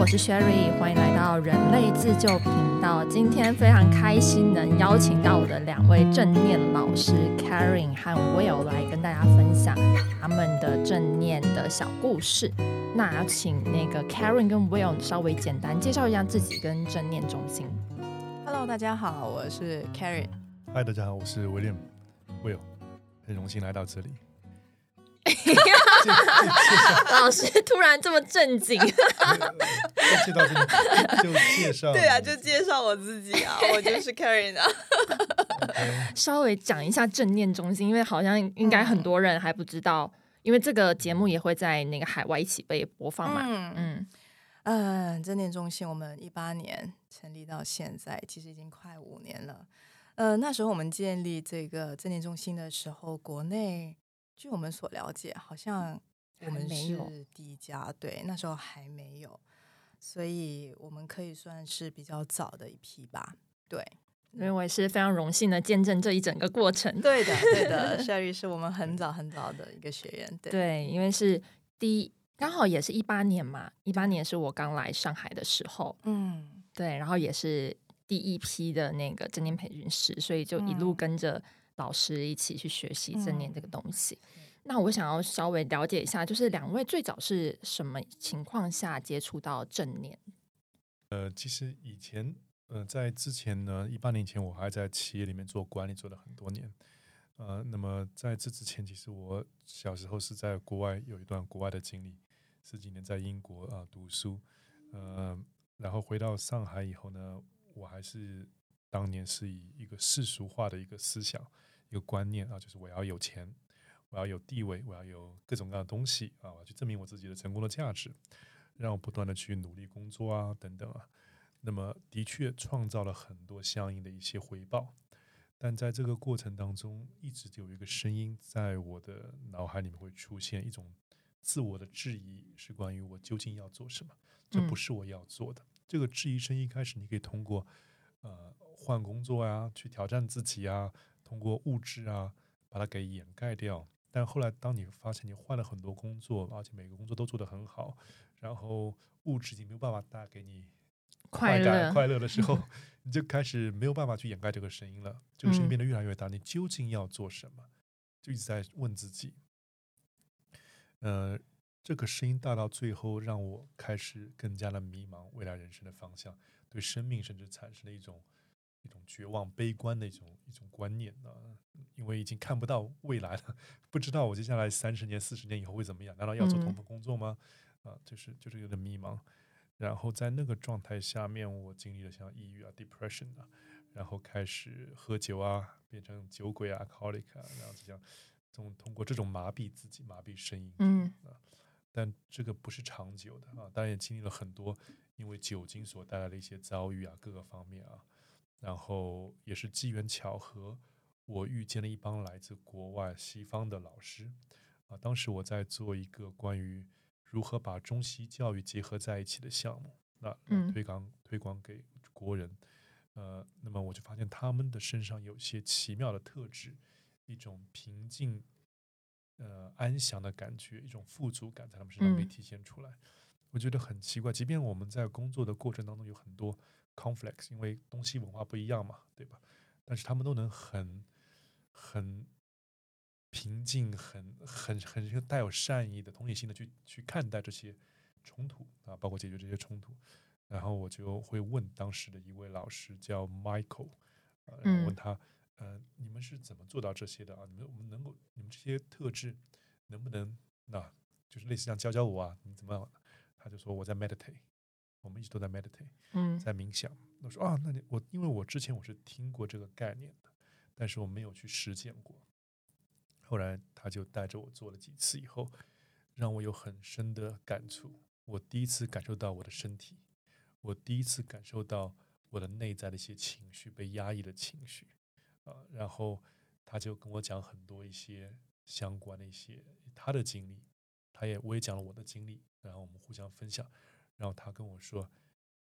我是 Sherry，欢迎来到人类自救频道。今天非常开心能邀请到我的两位正念老师 Karen 和 Will 来跟大家分享他们的正念的小故事。那请那个 Karen 跟 Will 稍微简单介绍一下自己跟正念中心。Hello，大家好，我是 Karen。嗨，大家好，我是 William Will，很荣幸来到这里。老师突然这么正经，介就介绍，对啊，就介绍我自己啊，我就是 Karen 啊。稍微讲一下正念中心，因为好像应该很多人还不知道，因为这个节目也会在那个海外一起被播放嘛。嗯嗯，嗯，正念中心我们一八年成立到现在，其实已经快五年了。呃，那时候我们建立这个正念中心的时候，国内据我们所了解，好像我们是第一家，对，那时候还没有，所以我们可以算是比较早的一批吧。对，因为我也是非常荣幸的见证这一整个过程。对的，对的，Sherry 是我们很早很早的一个学员，对，对，因为是第一，刚好也是一八年嘛，一八年是我刚来上海的时候，嗯。对，然后也是第一批的那个正念培训师，所以就一路嗯跟着老师一起去学习正念这个嗯东西。那我想要稍微了解一下，就是两位最早是什么情况下接触到正念？呃，其实以前呃，在之前呢，一八年前我还在企业里面做管理，做了很多年。呃，那么在这之前，其实我小时候是在国外有一段国外的经历，十几年在英国啊、读书，呃，然后回到上海以后呢，我还是当年是以一个世俗化的一个思想、一个观念啊，就是我要有钱，我要有地位，我要有各种各样的东西啊，我要去证明我自己的成功的价值，让我不断的去努力工作啊，等等啊。那么的确创造了很多相应的一些回报，但在这个过程当中，一直就有一个声音在我的脑海里面会出现一种自我的质疑，是关于我究竟要做什么，这不嗯是我要做的。这个质疑声一开始你可以通过呃换工作啊，去挑战自己啊，通过物质啊把它给掩盖掉。但后来，当你发现你换了很多工作，而且每个工作都做得很好，然后物质已经没有办法带给你快乐感快乐的时候，你就开始没有办法去掩盖这个声音了。这个声音嗯变得越来越大，你究竟要做什么？就一直在问自己。呃，这个声音大到最后，让我开始更加的迷茫未来人生的方向，对生命甚至产生了一种一种绝望、悲观的一种一种观念啊、因为已经看不到未来了，不知道我接下来三十年、四十年以后会怎么样？难道要做同嗯份工作吗？啊，就是就是有点迷茫。然后在那个状态下面，我经历了像抑郁啊、depression 啊，然后开始喝酒啊，变成酒鬼啊、alcoholic 啊，然后这样，通通过这种麻痹自己、麻痹声音，嗯啊，但这个不是长久的啊，当然也经历了很多因为酒精所带来的一些遭遇啊，各个方面啊，然后也是机缘巧合，我遇见了一帮来自国外西方的老师。啊，当时我在做一个关于如何把中西教育结合在一起的项目，那推广推广给国人，呃，那么我就发现他们的身上有一些奇妙的特质，一种平静、呃安详的感觉，一种富足感在他们身上可以嗯。体现出来。我觉得很奇怪，即便我们在工作的过程当中有很多 conflicts，因为东西文化不一样嘛，对吧？但是他们都能很很平静、很很很带有善意的同理心的去去看待这些冲突啊，包括解决这些冲突。然后我就会问当时的一位老师叫 Michael，啊，然后问嗯他，呃，你们是怎么做到这些的啊？你们我们能够，你们这些特质能不能，那、就是类似像教教我啊？你怎么样？他就说我在 meditate，我们一直都在 meditate，嗯在冥想。我说啊，那你我因为我之前我是听过这个概念的，但是我没有去实践过。后来他就带着我做了几次以后，让我有很深的感触。我第一次感受到我的身体，我第一次感受到我的内在的一些情绪被压抑的情绪啊。然后他就跟我讲很多一些相关的一些他的经历，他也我也讲了我的经历，然后我们互相分享。然后他跟我说：“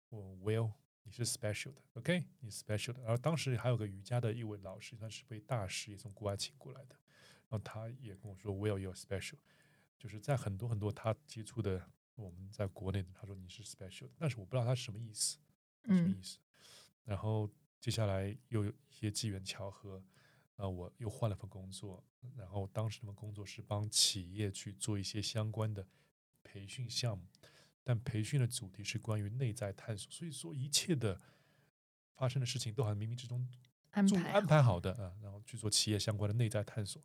我 Will，你是 special 的，OK，你 special 的。”然后当时还有个瑜伽的一位老师，他是位大师，也从国外请过来的。然后他也跟我说：“Will，you're special。”就是在很多很多他接触的我们在国内，他说你是 special，但是我不知道他什么意思，什么意思。然后接下来又有一些机缘巧合，啊，我又换了份工作，然后当时那份工作是帮企业去做一些相关的培训项目，但培训的主题是关于内在探索，所以说一切的发生的事情都好像冥冥之中安排安排好的啊，然后去做企业相关的内在探索。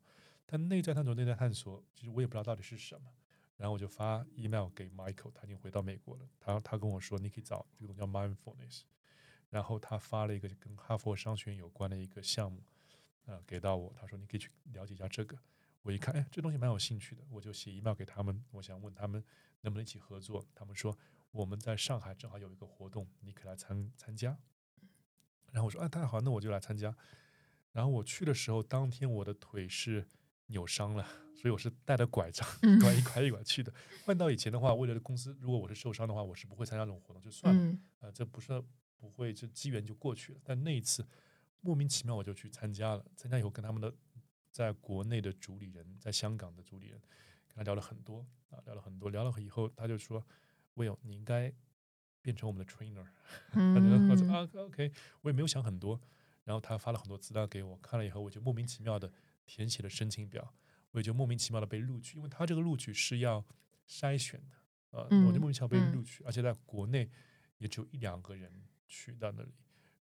但内在探索，内在探索，其实我也不知道到底是什么。然后我就发 email 给 Michael，他已经回到美国了。他他跟我说，你可以找这个叫 mindfulness。然后他发了一个跟哈佛商学院有关的一个项目，呃，给到我。他说你可以去了解一下这个。我一看，哎，这东西蛮有兴趣的，我就写 email 给他们，我想问他们能不能一起合作。他们说我们在上海正好有一个活动，你可以来参参加。然后我说，啊，太好，那我就来参加。然后我去的时候，当天我的腿是。扭伤了，所以我是带着拐杖，拐一拐一拐去的。换到以前的话，为了公司，如果我是受伤的话，我是不会参加这种活动，就算了。呃，这不是不会，这机缘就过去了。但那一次莫名其妙我就去参加了，参加以后跟他们的在国内的主理人，在香港的主理人跟他聊了很多啊，聊了很多，聊了以后他就说：“Will，你应该变成我们的 trainer。”我说：“啊，OK。”我也没有想很多，然后他发了很多资料给我，看了以后我就莫名其妙的。填写了申请表，我也就莫名其妙的被录取，因为他这个录取是要筛选的，呃，我就莫名其妙被录取，而且在国内也只有一两个人去到那里，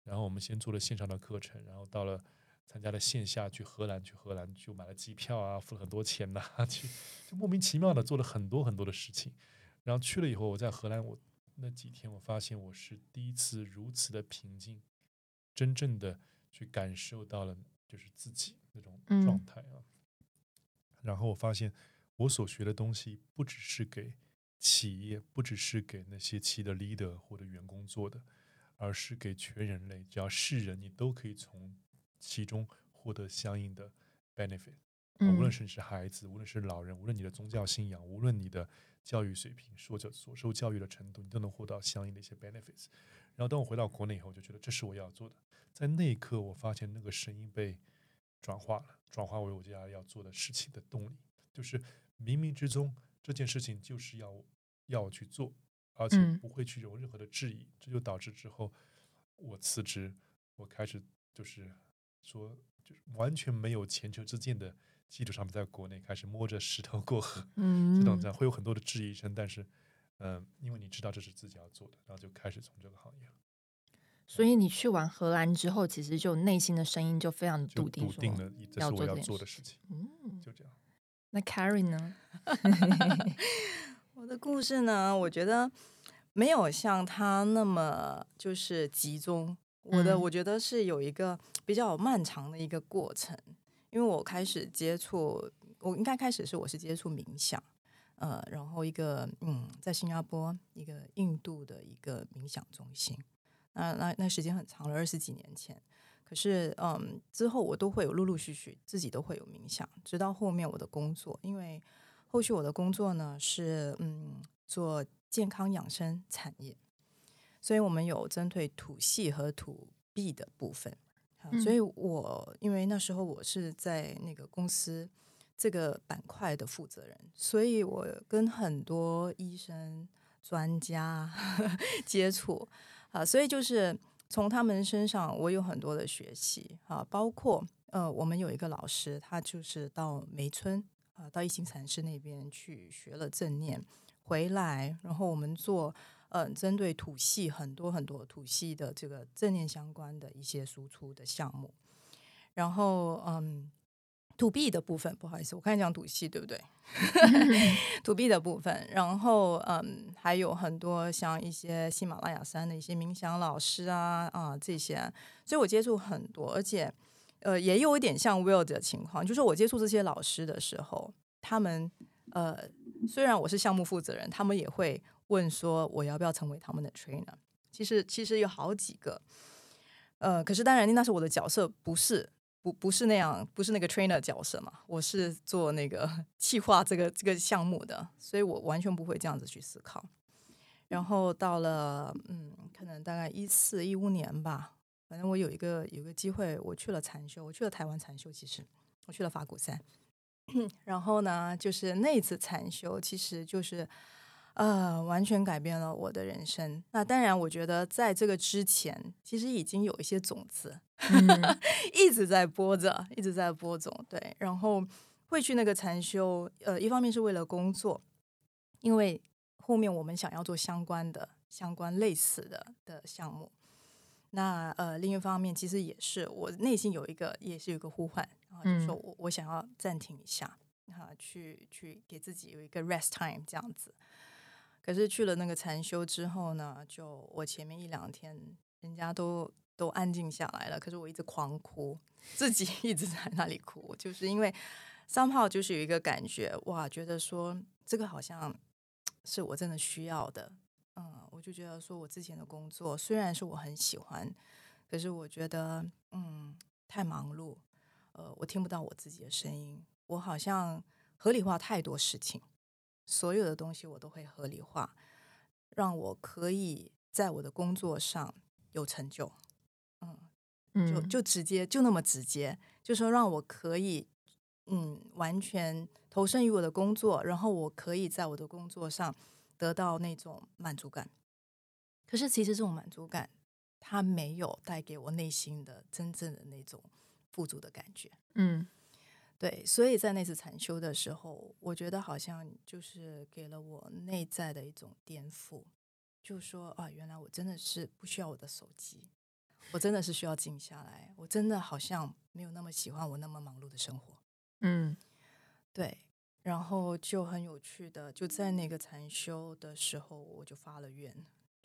然后我们先做了线上的课程，然后到了参加了线下去荷兰，去荷兰就买了机票啊，付了很多钱呐，去就莫名其妙的做了很多很多的事情，然后去了以后，我在荷兰我那几天我发现我是第一次如此的平静，真正的去感受到了就是自己。那种状态啊，然后我发现我所学的东西不只是给企业，不只是给那些企业的 leader 或者员工做的，而是给全人类，只要是人，你都可以从其中获得相应的 benefit。无论是你是孩子，无论是老人，无论你的宗教信仰，无论你的教育水平，说着所受教育的程度，你都能获到相应的一些 benefits。然后当我回到国内以后，我就觉得这是我要做的。在那一刻，我发现那个声音被。转化了，转化为我接下来要做的事情的动力，就是冥冥之中这件事情就是要要去做，而且不会去有任何的质疑，这就导致之后我辞职，我开始就是说，就是完全没有前车之鉴的基础上面，在国内开始摸着石头过河，嗯，这种这样会有很多的质疑声，但是嗯，因为你知道这是自己要做的，然后就开始从这个行业了。所以你去完荷兰之后，其实就内心的声音就非常笃定，笃定了要做要做的事情。嗯，就这样。那 Carrie 呢？我的故事呢？我觉得没有像他那么就是集中。我的我觉得是有一个比较漫长的一个过程，因为我开始接触，我应该开始是我是接触冥想，呃，然后一个嗯，在新加坡一个印度的一个冥想中心。那那那时间很长了，二十几年前。可是，嗯，之后我都会有陆陆续续自己都会有冥想，直到后面我的工作，因为后续我的工作呢是嗯做健康养生产业，所以我们有针对土系和土壁的部分。所以我因为那时候我是在那个公司这个板块的负责人，所以我跟很多医生专家 接触。啊，所以就是从他们身上，我有很多的学习啊，包括呃，我们有一个老师，他就是到梅村啊，到一行禅师那边去学了正念，回来，然后我们做嗯，针对土系很多很多土系的这个正念相关的一些输出的项目，然后嗯。土币的部分，不好意思，我看讲土系对不对？土币的部分，然后嗯，还有很多像一些喜马拉雅山的一些冥想老师啊啊这些，所以我接触很多，而且呃也有一点像 Will 的情况，就是我接触这些老师的时候，他们呃虽然我是项目负责人，他们也会问说我要不要成为他们的 trainer。其实其实有好几个，呃，可是当然那是我的角色，不是。不不是那样，不是那个 trainer 角色嘛？我是做那个 企划这个这个项目的，所以我完全不会这样子去思考。然后到了嗯，可能大概一四一五年吧，反正我有一个有个机会，我去了禅修，我去了台湾禅修，其实我去了法鼓山。然后呢，就是那次禅修，其实就是呃，完全改变了我的人生。那当然，我觉得在这个之前，其实已经有一些种子，一直在播着，一直在播种。对，然后会去那个禅修，呃，一方面是为了工作，因为后面我们想要做相关的、相关类似的的项目。那呃，另一方面，其实也是我内心有一个，也是有一个呼唤，然后就说我我想要暂停一下，哈，去去给自己有一个 rest time 这样子。可是去了那个禅修之后呢，就我前面一两天，人家都都安静下来了，可是我一直狂哭，自己 一直在那里哭，就是因为三炮就是有一个感觉，哇，觉得说这个好像是我真的需要的。嗯，我就觉得说，我之前的工作虽然是我很喜欢，可是我觉得，嗯，太忙碌，呃，我听不到我自己的声音，我好像合理化太多事情，所有的东西我都会合理化，让我可以在我的工作上有成就，嗯，就就直接就那么直接，就说让我可以，嗯，完全投身于我的工作，然后我可以在我的工作上。得到那种满足感，可是其实这种满足感，它没有带给我内心的真正的那种富足的感觉。嗯，对，所以在那次禅修的时候，我觉得好像就是给了我内在的一种颠覆，就说啊，原来我真的是不需要我的手机，我真的是需要静下来，我真的好像没有那么喜欢我那么忙碌的生活。嗯，对。然后就很有趣的，就在那个禅修的时候，我就发了愿。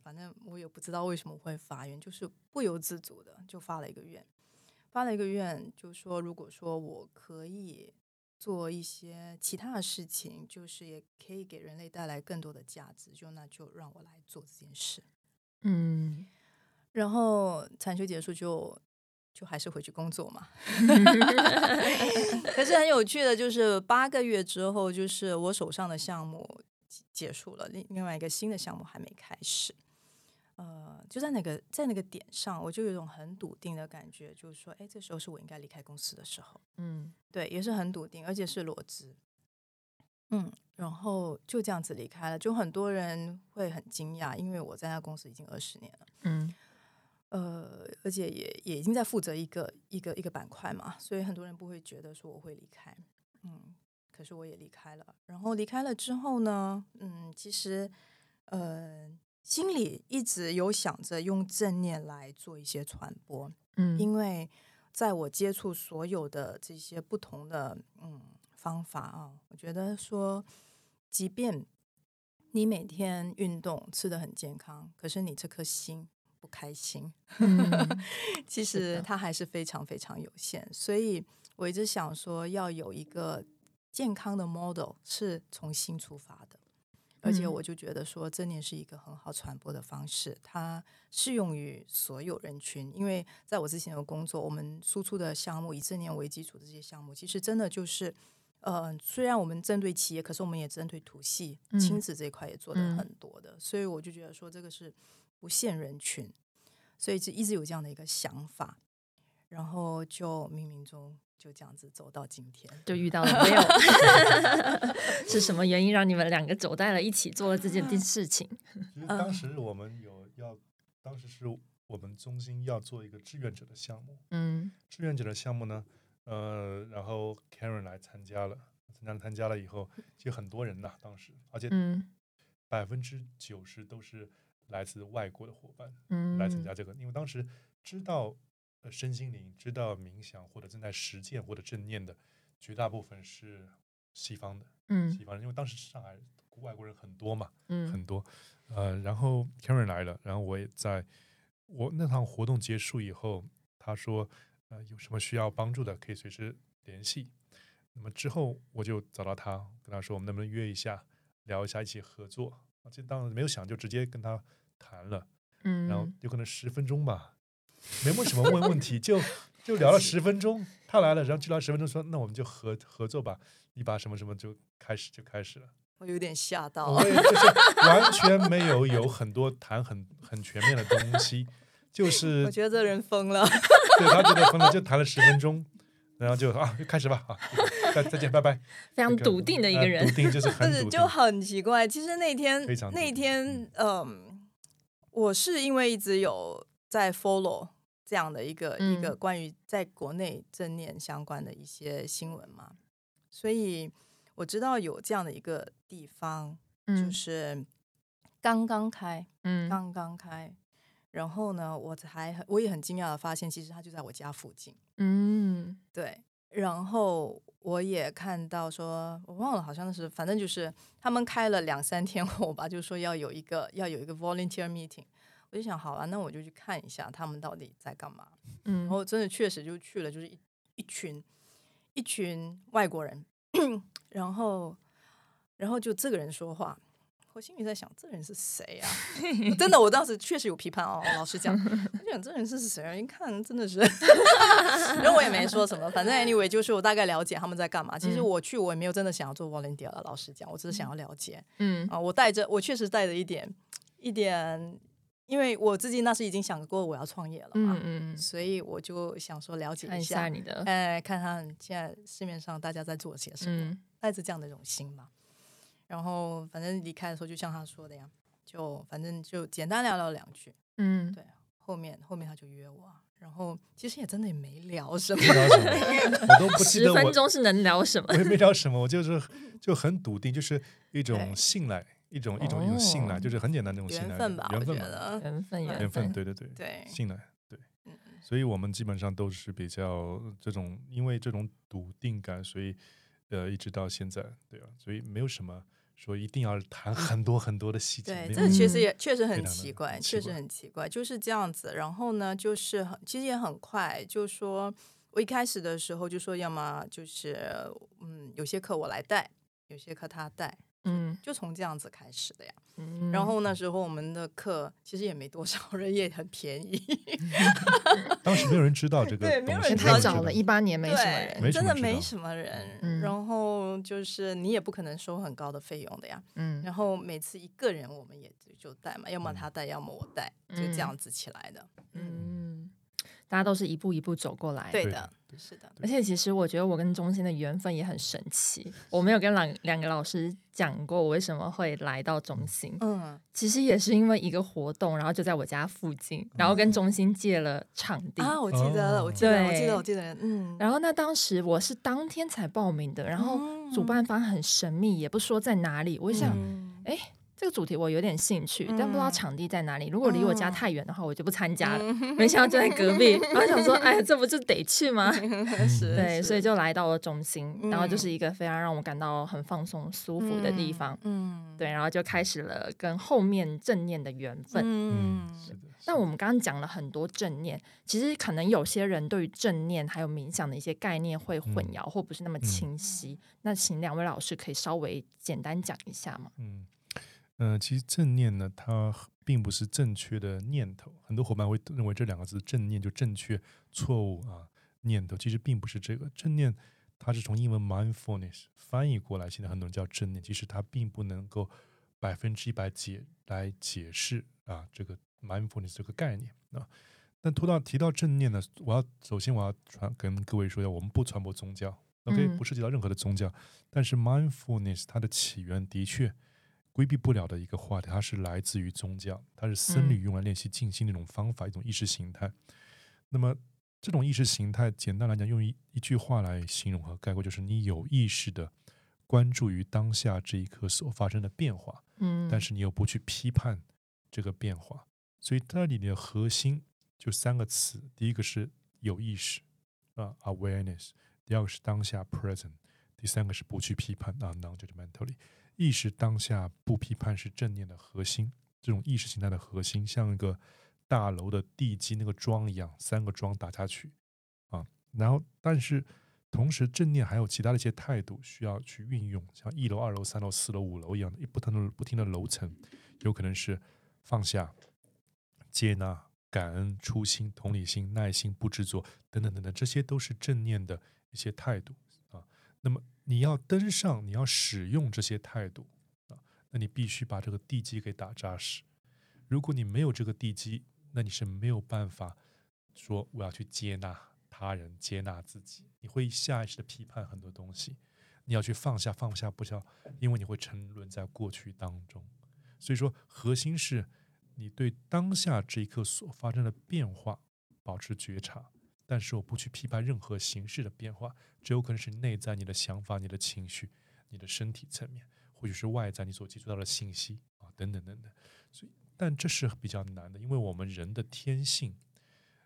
反正我也不知道为什么会发愿，就是不由自主的就发了一个愿，发了一个愿，就说如果说我可以做一些其他的事情，就是也可以给人类带来更多的价值，就那就让我来做这件事。嗯，然后禅修结束就。就还是回去工作嘛，可是很有趣的，就是八个月之后，就是我手上的项目结束了，另另外一个新的项目还没开始。呃，就在那个在那个点上，我就有一种很笃定的感觉，就是说，哎，这时候是我应该离开公司的时候。嗯，对，也是很笃定，而且是裸辞。嗯，然后就这样子离开了，就很多人会很惊讶，因为我在那公司已经二十年了。嗯。呃，而且也也已经在负责一个一个一个板块嘛，所以很多人不会觉得说我会离开，嗯，可是我也离开了。然后离开了之后呢，嗯，其实呃心里一直有想着用正念来做一些传播，嗯，因为在我接触所有的这些不同的嗯方法啊，我觉得说，即便你每天运动吃的很健康，可是你这颗心。不开心，其实它还是非常非常有限，所以我一直想说，要有一个健康的 model 是从心出发的，而且我就觉得说，正念是一个很好传播的方式，它适用于所有人群。因为在我之前的工作，我们输出的项目以正念为基础的这些项目，其实真的就是，呃，虽然我们针对企业，可是我们也针对土系亲子这一块也做的很多的，所以我就觉得说，这个是。不限人群，所以就一直有这样的一个想法，然后就冥冥中就这样子走到今天，就遇到了 没有？是什么原因让你们两个走在了一起，做了这件事情？其实当时我们有要，当时是我们中心要做一个志愿者的项目，嗯，志愿者的项目呢，呃，然后 Karen 来参加了，参加参加了以后，其实很多人呐，当时，而且百分之九十都是。来自外国的伙伴嗯来参加这个，因为当时知道呃身心灵、知道冥想或者正在实践或者正念的绝大部分是西方的，嗯，西方人，因为当时上海外国人很多嘛，嗯，很多，呃，然后 Karen 来了，然后我也在我那场活动结束以后，他说呃有什么需要帮助的可以随时联系，那么之后我就找到他，跟他说我们能不能约一下聊一下一起合作。这当然没有想，就直接跟他谈了，嗯，然后有可能十分钟吧，没问什么问问题，就就聊了十分钟。他来了，然后就聊十分钟，说那我们就合合作吧，你把什么什么就开始就开始了。我有点吓到，我也就是完全没有有很多谈很很全面的东西，就是我觉得这人疯了，对他觉得疯了，就谈了十分钟，然后就啊，就开始吧，啊，再再见，拜拜。非常笃定的一个呃人笃。定就是但是很笃定 就很奇怪。其实那天那天，嗯，我是因为一直有在 follow 这样的一个、一个嗯。关于在国内正念相关的一些新闻嘛，所以我知道有这样的一个地方，就嗯。是刚刚开，嗯。刚刚开。然后呢，我才很我也很惊讶的发现，其实它就在我家附近。嗯。对，然后我也看到说，我忘了，好像是，反正就是他们开了两三天后吧，就说要有一个要有一个 volunteer meeting，我就想，好啊，那我就去看一下他们到底在干嘛。嗯然后真的确实就去了，就是一一群一群外国人，然后然后就这个人说话。我心里在想，这人是谁啊？真的，我当时确实有批判哦。老实讲，我想这人是谁啊？一看真的是，然后我也没说什么。反正 anyway，就是我大概了解他们在干嘛。其实嗯我去，我也没有真的想要做 volunteer 了。老实讲，我只是想要了解嗯啊。我带着，我确实带着一点一点，因为我自己那时已经想过我要创业了嘛嗯，嗯，所以我就想说了解看一一下，你的，哎，看看现在市面上大家在做些什么，嗯带着这样的一种心嘛。然后反正离开的时候，就像他说的呀，就反正就简单聊聊两句。嗯对后面后面他就约我啊，然后其实也真的也没聊什么不。知道什么，我都不记十得十分钟是能聊什么我？也没聊什么，我 就是就很笃定，就是一种信赖，一种一种一种信赖，哦就是很简单的那种信赖，缘分吧，我缘分嘛，觉得。缘分，缘缘分，对对对，对信赖，对嗯，所以我们基本上都是比较这种，因为这种笃定感，所以呃，一直到现在，对啊，所以没有什么说一定要谈很多很多的细节，对，这其实嗯也确实很奇怪，确实很奇怪，就是这样子。然后呢，就是很其实也很快，就说我一开始的时候就说，要么就是嗯，有些课我来带，有些课他带，嗯就从这样子开始的呀。嗯，然后那时候我们的课其实也没多少 人，也很便宜 当时没有人知道这个对没有，人知道太早了，一八年没什么，人，真的没什么人。嗯然后就是你也不可能收很高的费用的呀。嗯然后每次一个人我们也就就带嘛，要么他带，要么我带，就这样子起来的。嗯，大家都是一步一步走过来，对对的的，是的。而且其实我觉得我跟中心的缘分也很神奇。我没有跟两两个老师讲过我为什么会来到中心，嗯，其实也是因为一个活动，然后就在我家附近，然后跟中心借了场地。啊，我记得了，我哦记得，我记得，我记得，嗯，然后那当时我是当天才报名的，然后主办方很神秘，也不说在哪里。我就想，嗯哎、这个主题我有点兴趣，但不知道嗯场地在哪里。如果离我家嗯太远的话，我就不参加了。没想到就在隔壁，然后想说，哎，这不就得去吗？对，所以就来到了中心，然后就嗯是一个非常让我感到很放松、舒服的地方。嗯，对，然后就开始了跟后面正念的缘分。嗯，是的，那我们刚刚讲了很多正念，其实可能有些人对于正念还有冥想的一些概念会混嗯淆，或不是那么清晰。那请两位老师可以稍微简单讲一下吗？嗯，呃，其实正念呢，它并不是正确的念头。很多伙伴会认为这两个字“正念”就正确，错误啊，念头其实并不是这个。正念它是从英文 mindfulness 翻译过来，现在很多人叫正念，其实它并不能够百分之一百解来解释啊这个 mindfulness 这个概念啊。但提到提到正念呢，我要首先我要传跟各位说一下，我们不传播宗教，OK，、嗯不涉及到任何的宗教，但是 mindfulness 它的起源的确规避不了的一个话题，它是来自于宗教，它是僧侣嗯用来练习静心的一种方法，一种意识形态。那么这种意识形态，简单来讲，用一一句话来形容和概括，就是你有意识的关注于当下这一刻所发生的变化，嗯，但是你又不去批判这个变化，所以它里的核心就三个词：第一个是有意识啊 （awareness），第二个是当下 （present），第三个是不去批判啊 （non-judgmentally）。意识当下不批判是正念的核心，这种意识形态的核心，像一个大楼的地基那个桩一样，三个桩打下去啊，然后但是。同时，正念还有其他的一些态度需要去运用，像一楼、二楼、三楼、四楼、五楼一样的不同的不停的楼层，有可能是放下、接纳、感恩、初心、同理心、耐心、不执着等等等等，这些都是正念的一些态度啊。那么你要登上，你要使用这些态度啊，那你必须把这个地基给打扎实。如果你没有这个地基，那你是没有办法说我要去接纳他人，接纳自己。你会下意识的批判很多东西，你要去放下，放下不下，因为你会沉沦在过去当中。所以说，核心是你对当下这一刻所发生的变化保持觉察，但是我不去批判任何形式的变化，只有可能是内在你的想法、你的情绪、你的身体层面，或许是外在你所接触到的信息啊，等等等等。所以，但这是比较难的，因为我们人的天性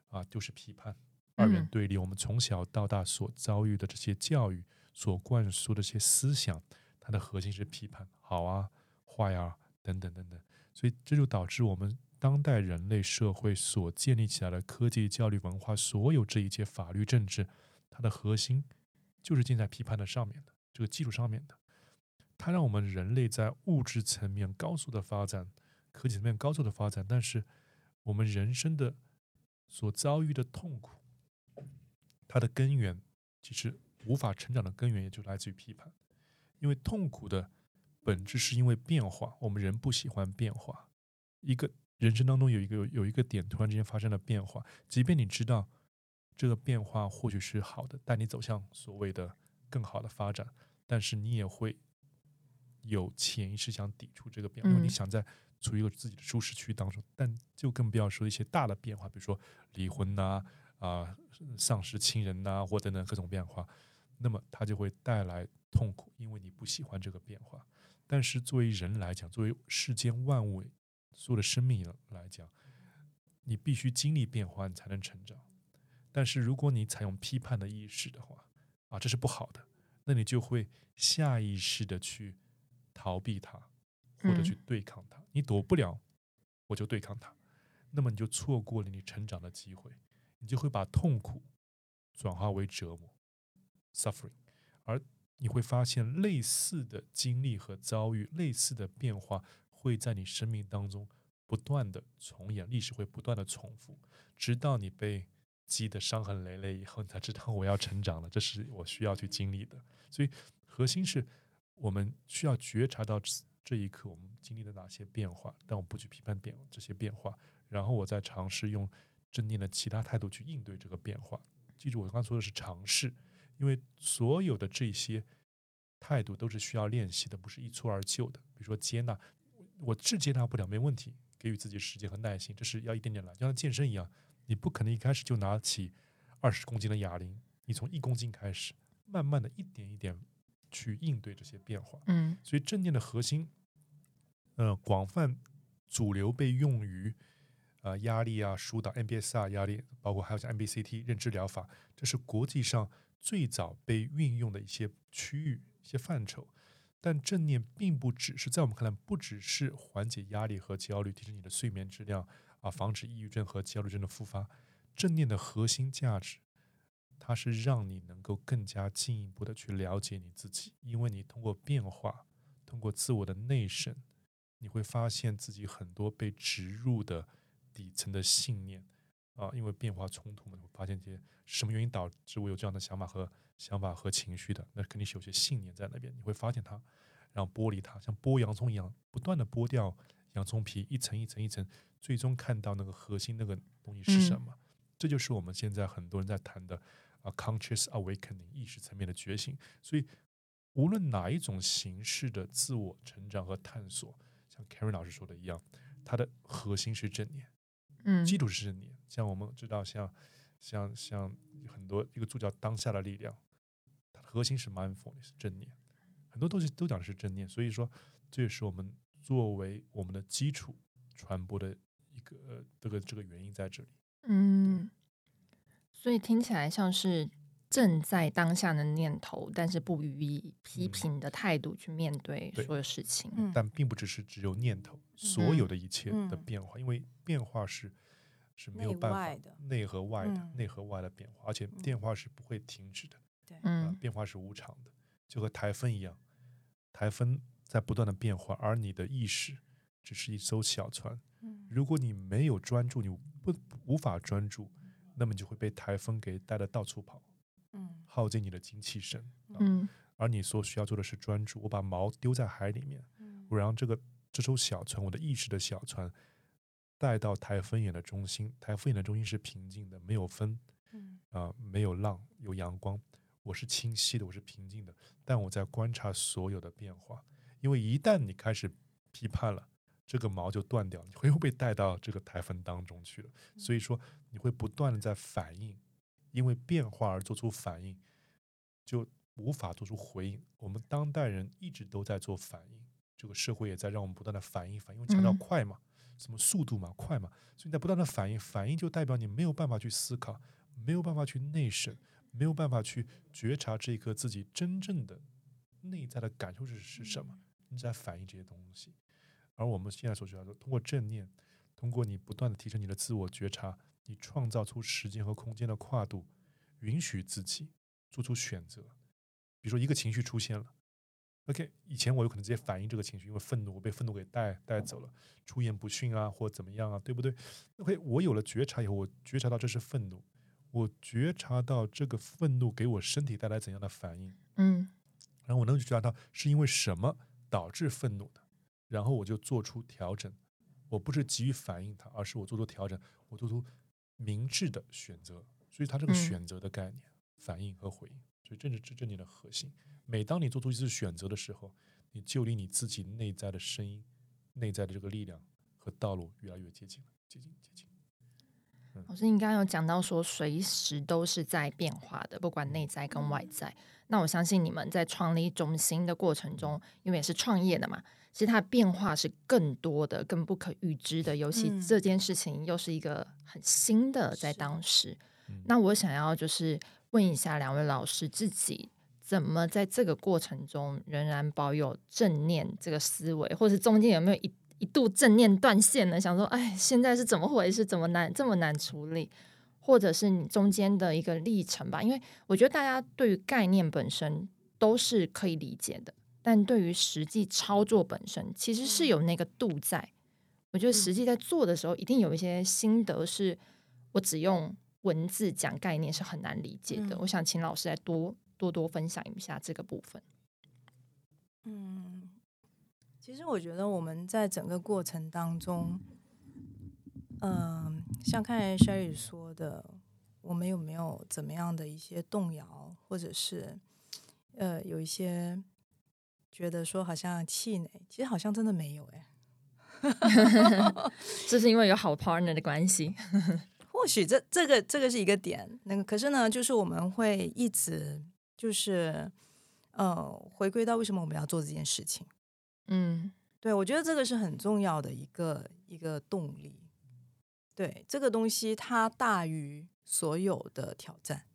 啊，就是批判、二元对立。我们从小到大所遭遇的这些教育、所灌输的这些思想，它的核心是批判，好啊，坏啊，等等等等。所以，这就导致我们当代人类社会所建立起来的科技、教育、文化，所有这一切法律、政治，它的核心就是建在批判的上面的这个基础上面的。它让我们人类在物质层面高速的发展。科技层面高速的发展，但是我们人生的所遭遇的痛苦，它的根源其实无法成长的根源，也就来自于批判。因为痛苦的本质是因为变化，我们人不喜欢变化。一个人生当中有一个有一个点突然之间发生了变化，即便你知道这个变化或许是好的，带你走向所谓的更好的发展，但是你也会有潜意识想抵触这个变化，你想在。处于一个自己的舒适区当中，但就更不要说一些大的变化，比如说离婚呐、啊丧失亲人呐，或等等各种变化，那么它就会带来痛苦，因为你不喜欢这个变化。但是作为人来讲，作为世间万物所有的生命来讲，你必须经历变化，你才能成长。但是如果你采用批判的意识的话，啊，这是不好的，那你就会下意识的去逃避它。或者去对抗它，你躲不了，我就对抗它，那么你就错过了你成长的机会，你就会把痛苦转化为折磨，suffering，而你会发现类似的经历和遭遇，类似的变化会在你生命当中不断的重演，历史会不断的重复，直到你被击得伤痕累累以后，你才知道我要成长了，这是我需要去经历的。所以核心是我们需要觉察到。这一刻，我们经历了哪些变化？但我不去批判变这些变化，然后我再尝试用正念的其他态度去应对这个变化。记住，我刚刚说的是尝试，因为所有的这些态度都是需要练习的，不是一蹴而就的。比如说接纳，我是接纳不了，没问题，给予自己时间和耐心，这是要一点点来，就像健身一样，你不可能一开始就拿起二十公斤的哑铃，你从一公斤开始，慢慢的一点一点。去应对这些变化，嗯，所以正念的核心，呃，广泛主流被用于啊压力啊疏导 MBSR 压力，包括还有像 MBCT 认知疗法，这是国际上最早被运用的一些区域、一些范畴。但正念并不只是在我们看来，不只是缓解压力和焦虑，提升你的睡眠质量啊，防止抑郁症和焦虑症的复发。正念的核心价值。它是让你能够更加进一步的去了解你自己，因为你通过变化，通过自我的内审，你会发现自己很多被植入的底层的信念啊，因为变化冲突嘛，你会发现这些什么原因导致我有这样的想法和想法和情绪的，那肯定是有些信念在那边，你会发现它，然后剥离它，像剥洋葱一样，不断的剥掉洋葱皮，一层一层一层，最终看到那个核心那个东西是什么，这就是我们现在很多人在谈的。啊，conscious awakening 意识层面的觉醒，所以无论哪一种形式的自我成长和探索，像 Karen 老师说的一样，它的核心是正念，嗯，基础是正念。像我们知道，像像像很多一个助教当下的力量，核心是 mindfulness 正念，很多东西都讲的是正念。所以说，这也是我们作为我们的基础传播的一个这个这个原因在这里，嗯。所以听起来像是正在当下的念头，但是不予以批评的态度去面对所有事情。但并不只是只有念头，所有的一切的变化，因为变化是是没有办法的，内和外的，内和外的变化，而且变化是不会停止的。对，嗯，变化是无常的，就和台风一样，台风在不断的变化，而你的意识只是一艘小船。如果你没有专注，你不无法专注。那么你就会被台风给带的到处跑，嗯，耗尽你的精气神，嗯，而你所需要做的是专注。我把锚丢在海里面，我让这个这艘小船，我的意识的小船，带到台风眼的中心。台风眼的中心是平静的，没有风，嗯啊、没有浪，有阳光，我是清晰的，我是平静的，但我在观察所有的变化，因为一旦你开始批判了，这个毛就断掉，你会又被带到这个台风当中去了。所以说，你会不断的在反应，因为变化而做出反应，就无法做出回应。我们当代人一直都在做反应，这个社会也在让我们不断的反应反应，因为强调嗯快嘛，什么速度嘛，快嘛，所以你在不断的反应，反应就代表你没有办法去思考，没有办法去内省，没有办法去觉察这一刻自己真正的内在的感受是是什么，你在反映这些东西。而我们现在所学到的，通过正念，通过你不断的提升你的自我觉察，你创造出时间和空间的跨度，允许自己做出选择。比如说一个情绪出现了，OK，以前我有可能直接反映这个情绪，因为愤怒，我被愤怒给带带走了，出言不逊啊，或怎么样啊，对不对？OK，我有了觉察以后，我觉察到这是愤怒，我觉察到这个愤怒给我身体带来怎样的反应，嗯然后我能觉察到是因为什么导致愤怒的，然后我就做出调整。我不是急于反应它，而是我做出调整，我做出明智的选择。所以它这个嗯选择的概念，反应和回应，所以这是这正念的核心。每当你做出一次选择的时候，你就离你自己内在的声音、内在的这个力量和道路越来越接近了，接近接近。老师，你刚刚有讲到说，随时都是在变化的，不管内在跟外在。那我相信你们在创立中心的过程中，因为也是创业的嘛，其实它的变化是更多的、更不可预知的。尤其嗯这件事情又是一个很新的，在当时。嗯那我想要就是问一下两位老师，自己怎么在这个过程中仍然保有正念这个思维，或是中间有没有一一度正念断线了？想说，哎，现在是怎么回事？怎么难这么难处理？或者是你中间的一个历程吧？因为我觉得大家对于概念本身都是可以理解的，但对于实际操作本身，其实是有那个度在。我觉得实际在做的时候，一定有一些心得，是我只用文字讲概念是很难理解的。嗯我想请老师来多多多分享一下这个部分。嗯，其实我觉得我们在整个过程当中，嗯、像刚才 Sherry 说的，我们有没有怎么样的一些动摇，或者是呃有一些觉得说好像气馁，其实好像真的没有哎、这是因为有好 partner 的关系。或许这这个这个是一个点，那个可是呢，就是我们会一直就是呃回归到为什么我们要做这件事情。嗯。对，我觉得这个是很重要的一个一个动力。对，这个东西它大于所有的挑战。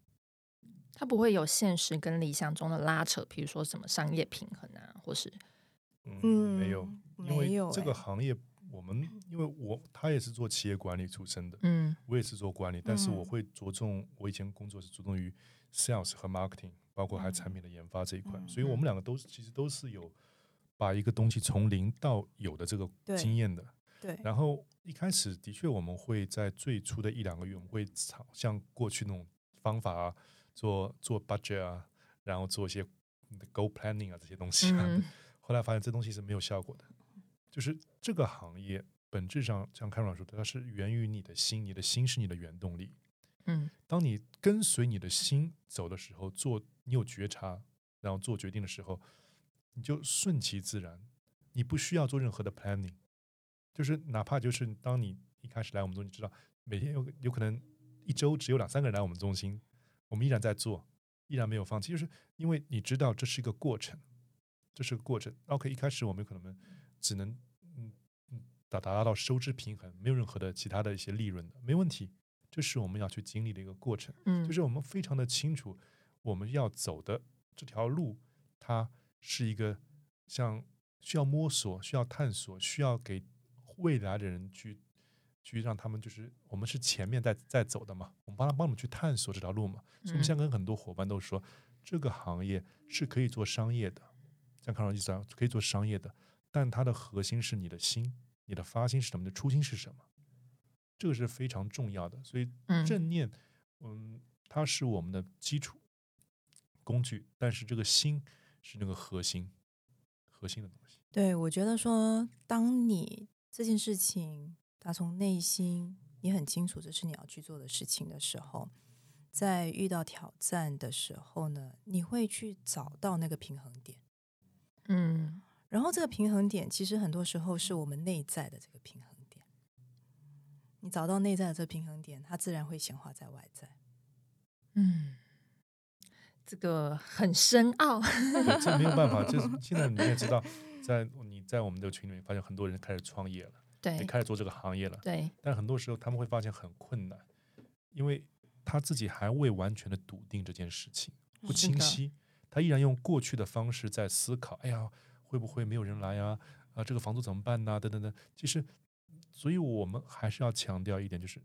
它不会有现实跟理想中的拉扯，比如说什么商业平衡啊，或是嗯，没有，因、为这个欸行业，我们因为我他也是做企业管理出身的，嗯我也是做管理，但是我嗯。会着重，我以前工作是着重于 sales 和 marketing，包括还有产品的研发这一块，嗯所以我。们两个都是其实都是有把一个东西从零到有的这个经验的。对，然后一开始的确我们会在最初的一两个月，我们会尝像过去那种方法啊，做做 budget 啊，然后做一些 goal planning 啊这些东西啊，嗯 后来发现这东西是没有效果的，就是这个行业本质上像开软说的，它是源于你的心，你的心是你的原动力。嗯当你跟随你的心走的时候，做你有觉察，然后做决定的时候，你就顺其自然，你不需要做任何的 planning，就是哪怕就是当你一开始来我们中心，知道每天有有可能一周只有两三个人来我们中心，我们依然在做，依然没有放弃，就是因为你知道这是一个过程，这是个过程。OK，一开始我们可能只能嗯嗯达达到收支平衡，没有任何的其他的一些利润的，没问题。这是我们要去经历的一个过程，嗯，就是我们非常的清楚我们要走的这条路，它是一个像需要摸索、需要探索、需要给未来的人去去让他们就是我们是前面在在走的嘛，我们帮他帮我们去探索这条路嘛。所以我们嗯现在跟很多伙伴都说，这个行业是可以做商业的，像康荣意思啊，可以做商业的，但它的核心是你的心，你的发心是什么，你的初心是什么，这个是非常重要的。所以嗯正念，嗯，它是我们的基础工具，但是这个心是那个核心，核心的东西。对，我觉得说，当你这件事情打从内心，你很清楚这是你要去做的事情的时候，在遇到挑战的时候呢，你会去找到那个平衡点。嗯然后这个平衡点，其实很多时候是我们内在的这个平衡点。你找到内在的这个平衡点，它自然会显化在外在。嗯，这个很深奥。对，这没有办法。就是 现在你也知道，在你在我们的群里面发现很多人开始创业了，也对开始做这个行业了，对，但很多时候他们会发现很困难，因为他自己还未完全的笃定这件事情，不清晰，他依然用过去的方式在思考。哎呀，会不会没有人来啊？啊，这个房租怎么办呢、等等等。其实，所以我们还是要强调一点，就是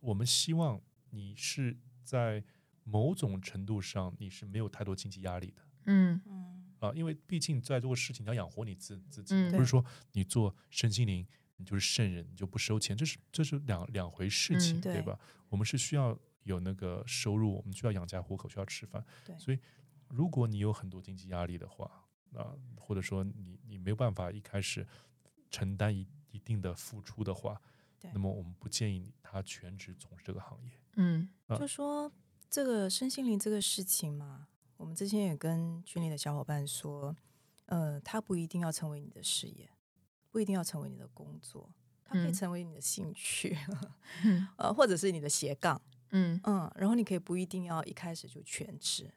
我们希望你是在某种程度上你是没有太多经济压力的。嗯嗯啊，因为毕竟在做事情你要养活你自自己，嗯不是说你做身心灵你就是圣人，你就不收钱，这是这是两两回事情，嗯对对吧？我们是需要有那个收入，我们需要养家糊口，需要吃饭，对所以如果你有很多经济压力的话，啊，或者说你你没有办法一开始承担一一定的付出的话对，那么我们不建议你他全职从事这个行业。嗯啊就说这个身心灵这个事情嘛，我们之前也跟群里的小伙伴说，呃，它不一定要成为你的事业，不一定要成为你的工作，它可以嗯。成为你的兴趣，嗯呃，或者是你的斜杠，嗯。嗯，然后你可以不一定要一开始就全职，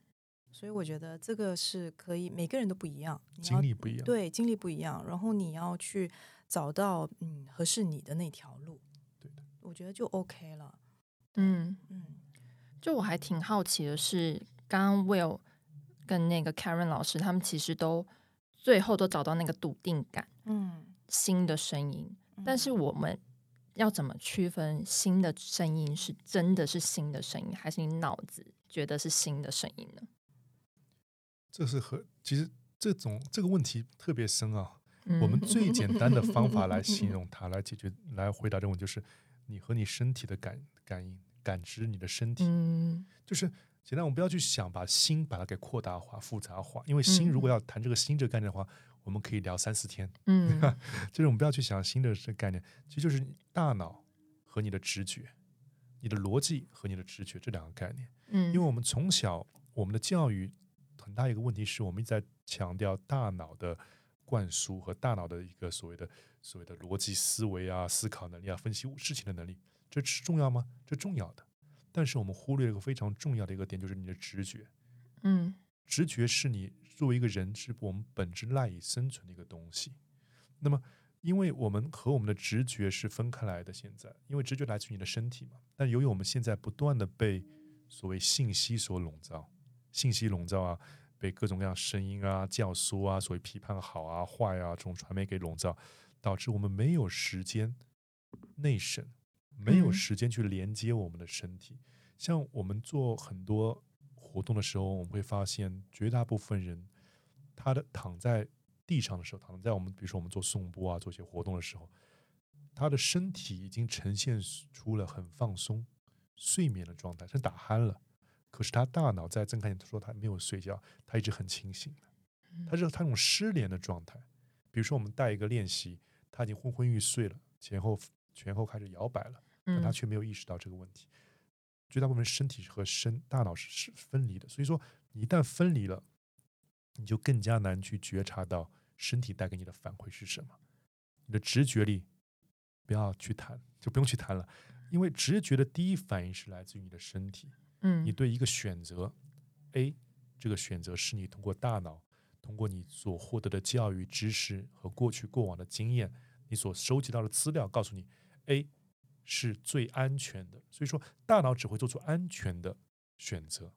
所以我觉得这个是可以，每个人都不一样，你经历不一样，对经历不一样，然后你要去找到嗯合适你的那条路，对的，我觉得就 OK 了，嗯，嗯就我还挺好奇的是，刚刚 Will 跟那个 Karen 老师他们其实都最后都找到那个笃定感，嗯，新的声音，但是我们要怎么区分新的声音是真的是新的声音，还是你脑子觉得是新的声音呢？这是和其实这种这个问题特别深啊。嗯我们最简单的方法来形 容它，来解决、来回答这个问题，就是你和你身体的感感应、感知你的身体，嗯就是简单。我们不要去想把心把它给扩大化、复杂化，因为心如果要谈这个心这个概念的话，我们可以聊三四天。嗯 就是我们不要去想新的这个概念，其实就是大脑和你的直觉、你的逻辑和你的直觉这两个概念。嗯，因为我们从小我们的教育很大一个问题是我们一直在强调大脑的灌输和大脑的一个所谓的所谓的逻辑思维啊、思考能力啊、分析事情的能力，这是重要吗？这重要的，但是我们忽略了一个非常重要的一个点，就是你的直觉。嗯直觉是你作为一个人，是我们本质赖以生存的一个东西。那么，因为我们和我们的直觉是分开来的，现在因为直觉来自于你的身体嘛，但由于我们现在不断的被所谓信息所笼罩，信息笼罩啊，被各种各样声音啊、教唆啊、所谓批判好啊、坏啊这种传媒给笼罩，导致我们没有时间内省，没有嗯时间去连接我们的身体。像我们做很多活动的时候，我们会发现绝大部分人，他的躺在地上的时候，躺在我们比如说我们做颂钵啊，做一些活动的时候，他的身体已经呈现出了很放松、睡眠的状态，是打鼾了。可是他大脑在睁开眼他说他没有睡觉，他一直很清醒的，他是他那种失联的状态。比如说我们带一个练习，他已经昏昏欲睡了，前后前后开始摇摆了。但他嗯却没有意识到这个问题。绝大部分身体和身大脑是是分离的，所以说你一旦分离了，你就更加难去觉察到身体带给你的反馈是什么。你的直觉力不要去谈，就不用去谈了，因为直觉的第一反应是来自于你的身体。嗯你对一个选择 A，这个选择是你通过大脑，通过你所获得的教育知识和过去过往的经验，你所收集到的资料告诉你 A 是最安全的，所以说大脑只会做出安全的选择，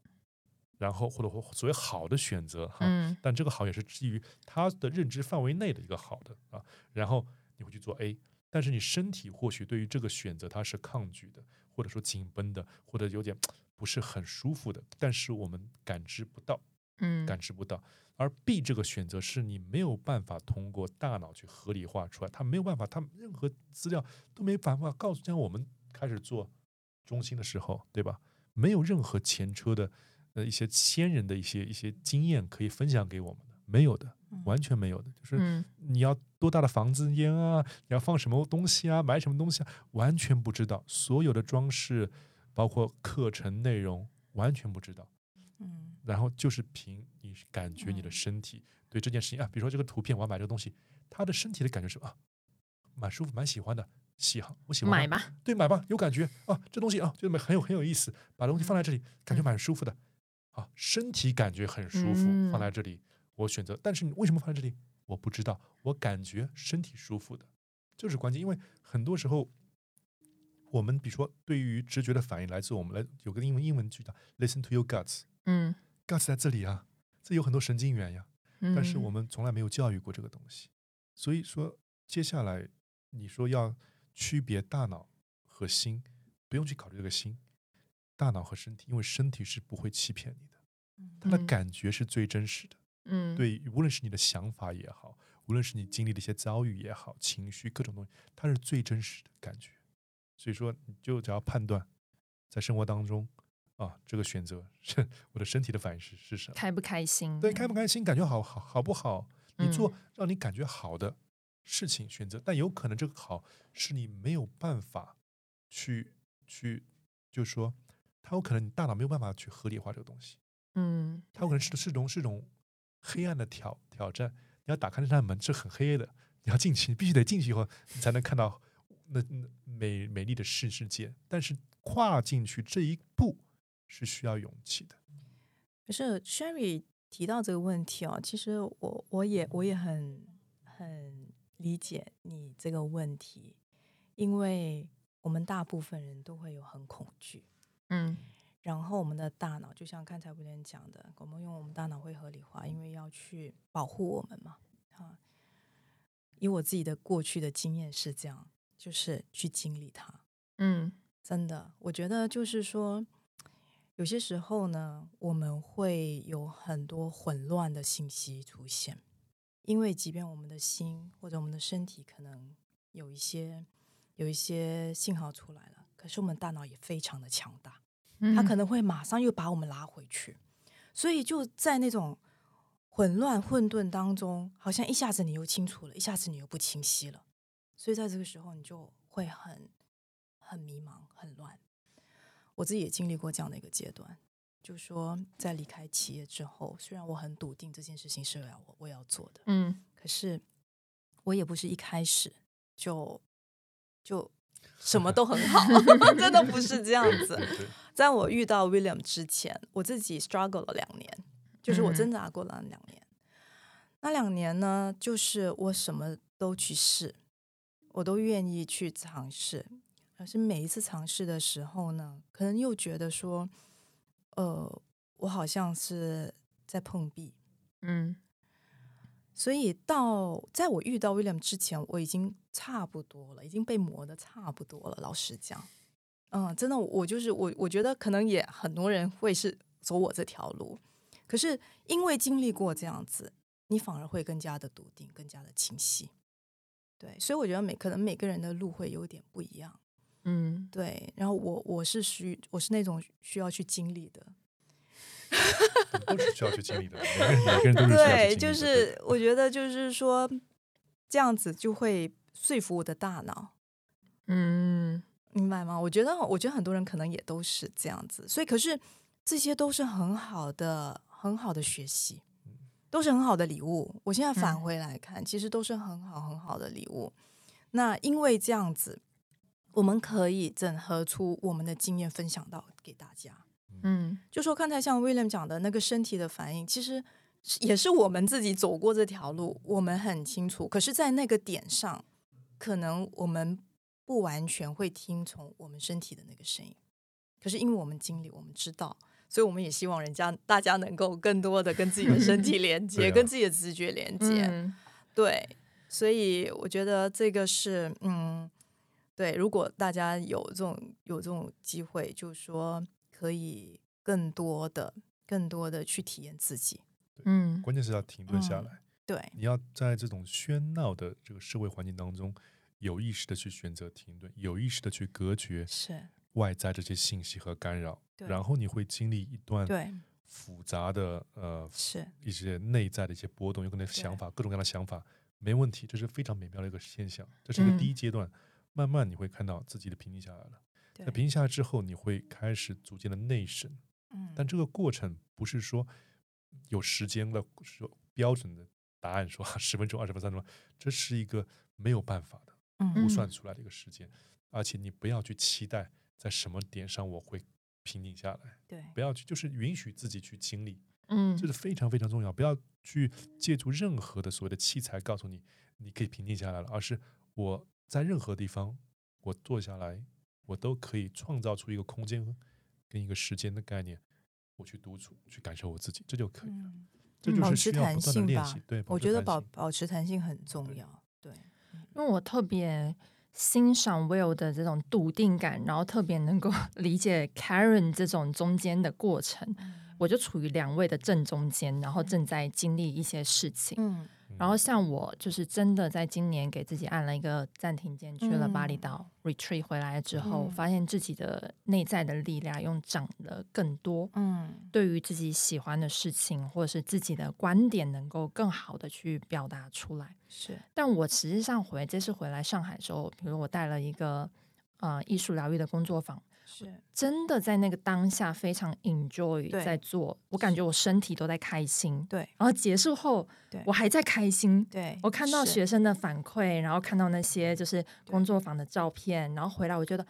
然后或者或所谓好的选择哈，嗯。但这个好也是基于他的认知范围内的一个好的啊，然后你会去做 A，但是你身体或许对于这个选择它是抗拒的，或者说紧绷的，或者有点不是很舒服的，但是我们感知不到，嗯。感知不到。而 B 这个选择是你没有办法通过大脑去合理化出来，它没有办法，它任何资料都没办法告诉。像我们开始做中心的时候，对吧？没有任何前车的呃一些先人的一些一些经验可以分享给我们的，没有的，完全没有的。就是嗯你要多大的房子烟啊，你要放什么东西啊，买什么东西啊，完全不知道。所有的装饰，包括课程内容，完全不知道。嗯然后就是凭你感觉你的嗯。身体对这件事情啊，比如说这个图片我要买这个东西，他的身体的感觉是啊，蛮舒服，蛮喜欢的，喜好我喜欢买吧，对，买吧，有感觉啊，这东西啊，就很有很有意思，把东西放在这里，感觉蛮舒服的，啊，身体感觉很舒服，嗯。放在这里，我选择，但是你为什么放在这里？我不知道，我感觉身体舒服的，就是关键，因为很多时候。我们比如说，对于直觉的反应来自我们来有个英文英文句叫 “listen to your guts”，guts 嗯在这里啊，这有很多神经元呀，但是我们们从来没有教育过这个东西，所以说接下来你说要区别大脑和心，不用去考虑这个心，大脑和身体，因为身体是不会欺骗你的，它的嗯感觉是最真实的。嗯对，无论是你的想法也好，无论是你经历的一些遭遇也好，情绪各种东西，它是最真实的感觉。所以说，你就只要判断，在生活当中啊，这个选择是我的身体的反应是是什么。开不开心？对，开不开心，感觉好好好不好？你做嗯让你感觉好的事情选择，但有可能这个好是你没有办法去去，就是说，它有可能你大脑没有办法去合理化这个东西，嗯它有可能是是种是种黑暗的挑挑战。你要打开那扇门是很黑的，你要进去，你必须得进去以后，你才能看到那那美美丽的世世界。但是跨进去这一步是需要勇气的。可是 Sherry 提到这个问题哦，其实我我也我也很很理解你这个问题，因为我们大部分人都会有很恐惧，嗯。然后我们的大脑就像刚才威廉讲的，我们用我们大脑会合理化，因为要去保护我们嘛，啊，以我自己的过去的经验是这样，就是去经历它，嗯。真的，我觉得就是说，有些时候呢，我们会有很多混乱的信息出现，因为即便我们的心或者我们的身体可能有一些有一些信号出来了，可是我们大脑也非常的强大，嗯，它可能会马上又把我们拉回去，所以就在那种混乱混沌当中，好像一下子你又清楚了，一下子你又不清晰了，所以在这个时候你就会很很迷茫、很乱。我自己也经历过这样的一个阶段，就说在离开企业之后，虽然我很笃定这件事情是要我我要做的，嗯可是我也不是一开始就就什么都很好，真的不是这样子。在我遇到 William 之前，我自己 struggle 了两年，就是我嗯挣扎过了两年。那两年呢，就是我什么都去试，我都愿意去尝试。可是每一次尝试的时候呢，可能又觉得说，呃，我好像是在碰壁。嗯所以到在我遇到 William 之前，我已经差不多了，已经被磨的差不多了。老实讲，嗯，真的，我就是我，我觉得可能也很多人会是走我这条路，可是因为经历过这样子，你反而会更加的笃定，更加的清晰。对，所以我觉得每可能每个人的路会有点不一样。嗯。对，然后我我是需我是那种需要去经历的，都是需要去经历的，每个人每个人都是需要经历对，就是我觉得就是说这样子就会说服我的大脑，嗯。明白吗？我觉得我觉得很多人可能也都是这样子，所以可是这些都是很好的很好的学习，都是很好的礼物。我现在返嗯。回来看，其实都是很好很好的礼物。那因为这样子，我们可以整合出我们的经验分享到给大家。嗯就说刚才像 William 讲的那个身体的反应，其实也是我们自己走过这条路，我们很清楚。可是，在那个点上，可能我们不完全会听从我们身体的那个声音。可是，因为我们经历，我们知道，所以我们也希望人家大家能够更多的跟自己的身体连接，啊跟自己的直觉连接。嗯对，所以我觉得这个是嗯，对，如果大家有这种有这种机会，就是说可以更多的、更多的去体验自己。嗯关键是要停顿下嗯来，对，你要在这种喧闹的这个社会环境当中，有意识的去选择停顿，有意识的去隔绝是，外在这些信息和干扰，然后你会经历一段对，复杂的呃是，一些内在的一些波动，有可能想法各种各样的想法，没问题，这是非常美妙的一个现象，这是一个嗯第一阶段。慢慢你会看到自己的平静下来了，对在，平静下来之后，你会开始逐渐的内省，嗯但这个过程不是说有时间的说标准的答案，说十分钟、二十分钟、三十分钟，这是一个没有办法的嗯。估算出来的一个时间。而且你不要去期待在什么点上我会平静下来，对。不要去就是允许自己去经历，嗯。这是非常非常重要。不要去借助任何的所谓的器材告诉你你可以平静下来了，而是我在任何地方我坐下来，我都可以创造出一个空间跟一个时间的概念，我去独处，去感受我自己，这就可以了。嗯这就保是需要持弹不断的性吧练习。对，我觉得保持弹性保持弹性很重对要。对，因为我特别欣赏 Will 的这种笃定感，然后特别能够 理解 Karen 这种中间的过程。我就处于两位的正中间，然后正在经历一些事情。嗯然后像我，就是真的在今年给自己按了一个暂停键，去了巴厘嗯。岛 retreat 回来之后，嗯。发现自己的内在的力量用长了更多。嗯。对于自己喜欢的事情，或者是自己的观点，能够更好的去表达出来。是。但我实际上回这次回来上海的时候，比如我带了一个呃艺术疗愈的工作坊，是真的在那个当下非常 enjoy 在做，我感觉我身体都在开心。对然后结束后对，我还在开心。对我看到学生的反馈，然后看到那些就是工作坊的照片，然后回来我觉得，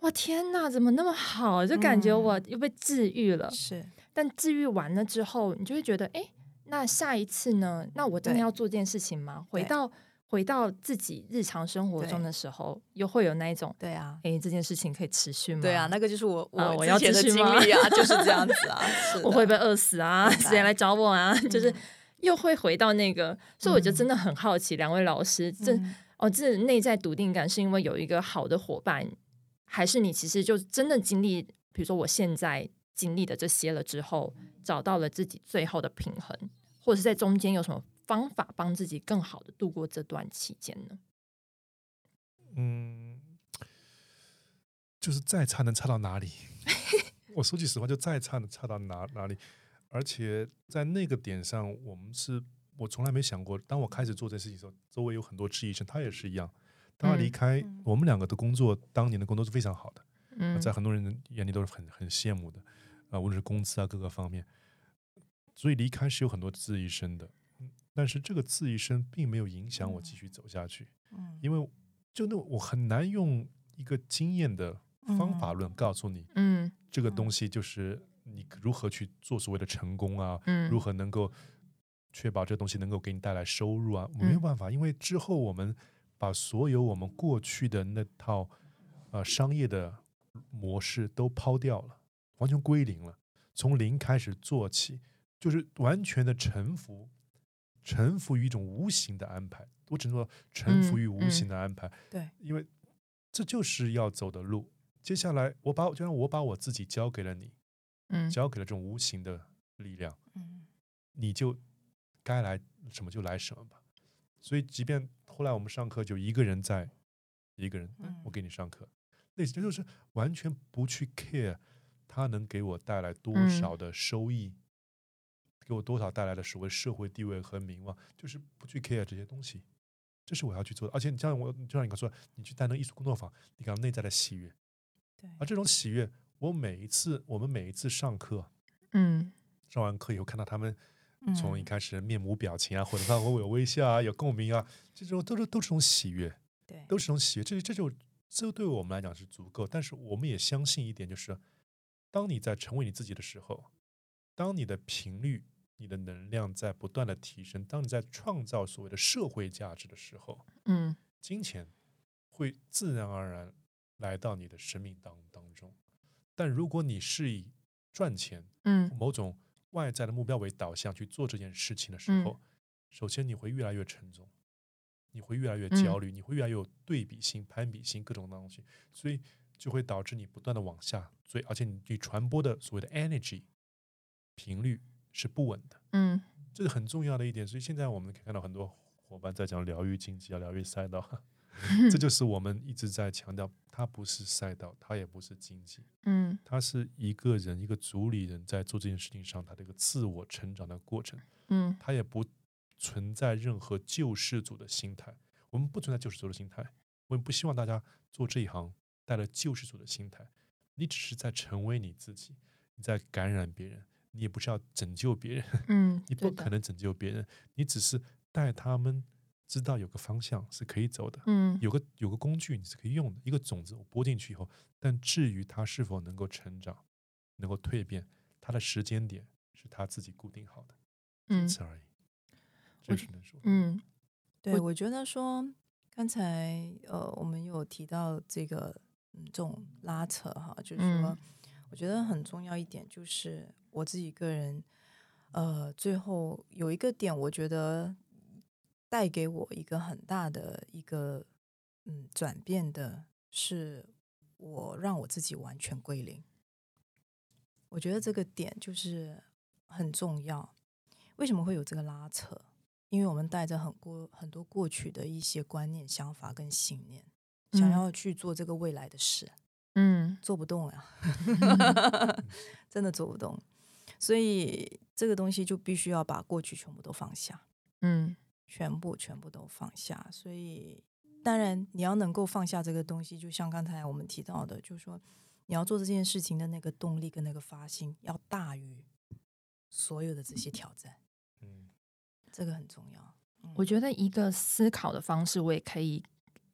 哇天哪，怎么那么好？就感觉嗯我又被治愈了。是但治愈完了之后，你就会觉得，哎，那下一次呢？那我真的要做这件事情吗？回对到回到自己日常生活中的时候，又会有那一种，对啊。哎，这件事情可以持续吗？对啊，那个就是我我啊我要的经历啊，就是这样 子啊。我会不会饿死啊？谁来找我啊？就是嗯又会回到那个，所以我就嗯真的很好奇，两位老师，这嗯哦，这内在笃定感是因为有一个好的伙伴，还是你其实就真的经历，比如说我现在经历的这些了之后，找到了自己最后的平衡，或者是在中间有什么方法帮自己更好的度过这段期间呢？嗯，就是再差能差到哪里？我说句实话，就再差能差到哪哪里？而且在那个点上，我们是我从来没想过，当我开始做这件事情的时候，周围有很多质疑声，他也是一样。当他离嗯开，嗯我们两个的工作，当年的工作是非常好的，嗯，在很多人眼里都是很很羡慕的，啊、无论是工资啊各个方面，所以离开是有很多质疑声的。嗯但是这个质疑声并没有影响我继续走下去。嗯。因为就那我很难用一个经验的方法论告诉你，嗯这个东西就是你如何去做所谓的成功啊，嗯，如何能够确保这东西能够给你带来收入啊，我没有嗯。办法，因为之后我们把所有我们过去的那套呃商业的模式都抛掉了，完全归零了，从零开始做起，就是完全的臣服，臣服于一种无形的安排。我只能说臣服嗯于无嗯形的安排，对，因为这就是要走的路。接下来，我把就让我把我自己交给了你，嗯。交给了这种无形的力量，嗯。你就该来什么就来什么吧。所以，即便后来我们上课就一个人在，一个人嗯。我给你上课，那这就是完全不去 care 他能给我带来多嗯。少的收益，给我多少带来的所谓社会地位和名望，就是不去 care 这些东西。这是我要去做的，而且你像我，就像你刚说，你去担任艺术工作坊，你感到内在的喜悦，对而这种喜悦，我每一次我们每一次上课，嗯上完课以后看到他们从一嗯开始面无表情啊，或者他会有微笑啊，有共鸣啊，这种都是都是种喜悦，对都是种喜悦。这这就这对我们来讲是足够。但是我们也相信一点，就是当你在成为你自己的时候，当你的频率、你的能量在不断的提升，当你在创造所谓的社会价值的时候，嗯。金钱会自然而然来到你的生命当当中。但如果你是以赚钱嗯某种外在的目标为导向去做这件事情的时嗯候，首先你会越来越沉重，你会越来越嗯焦虑，你会越来越有对比心、攀比心各种东西，所以就会导致你不断的往下坠，而且你你传播的所谓的 energy 频率是不稳的，嗯这是很重要的一点。所以现在我们可以看到很多伙伴在讲疗愈经济啊、疗愈赛道，这就是我们一直在强调，它不是赛道，它也不是经济，嗯它是一个人一个主理人在做这件事情上他的一个自我成长的过程，嗯他也不存在任何救世主的心态。我们不存在救世主的心态，我们不希望大家做这一行带了救世主的心态。你只是在成为你自己，你在感染别人，你也不是要拯救别人，嗯，你不可能拯救别人，你只是带他们知道有个方向是可以走的，嗯。有个有个工具你是可以用的，一个种子我播进去以后，但至于它是否能够成长、能够蜕变，它的时间点是他自己固定好的，仅嗯此而已。这只能说，嗯对，我觉得说刚才呃，我们有提到这个嗯这种拉扯哈，就是说，嗯我觉得很重要一点就是我自己个人呃，最后有一个点，我觉得带给我一个很大的一个嗯转变的是，我让我自己完全归零。我觉得这个点就是很重要。为什么会有这个拉扯？因为我们带着很过很多过去的一些观念、想法跟信念，想嗯要去做这个未来的事，嗯做不动呀，真的做不动。所以这个东西就必须要把过去全部都放下，嗯全部全部都放下。所以当然你要能够放下这个东西，就像刚才我们提到的，就是说你要做这件事情的那个动力跟那个发心要大于所有的这些挑战，嗯，这个很重要。嗯我觉得一个思考的方式，我也可以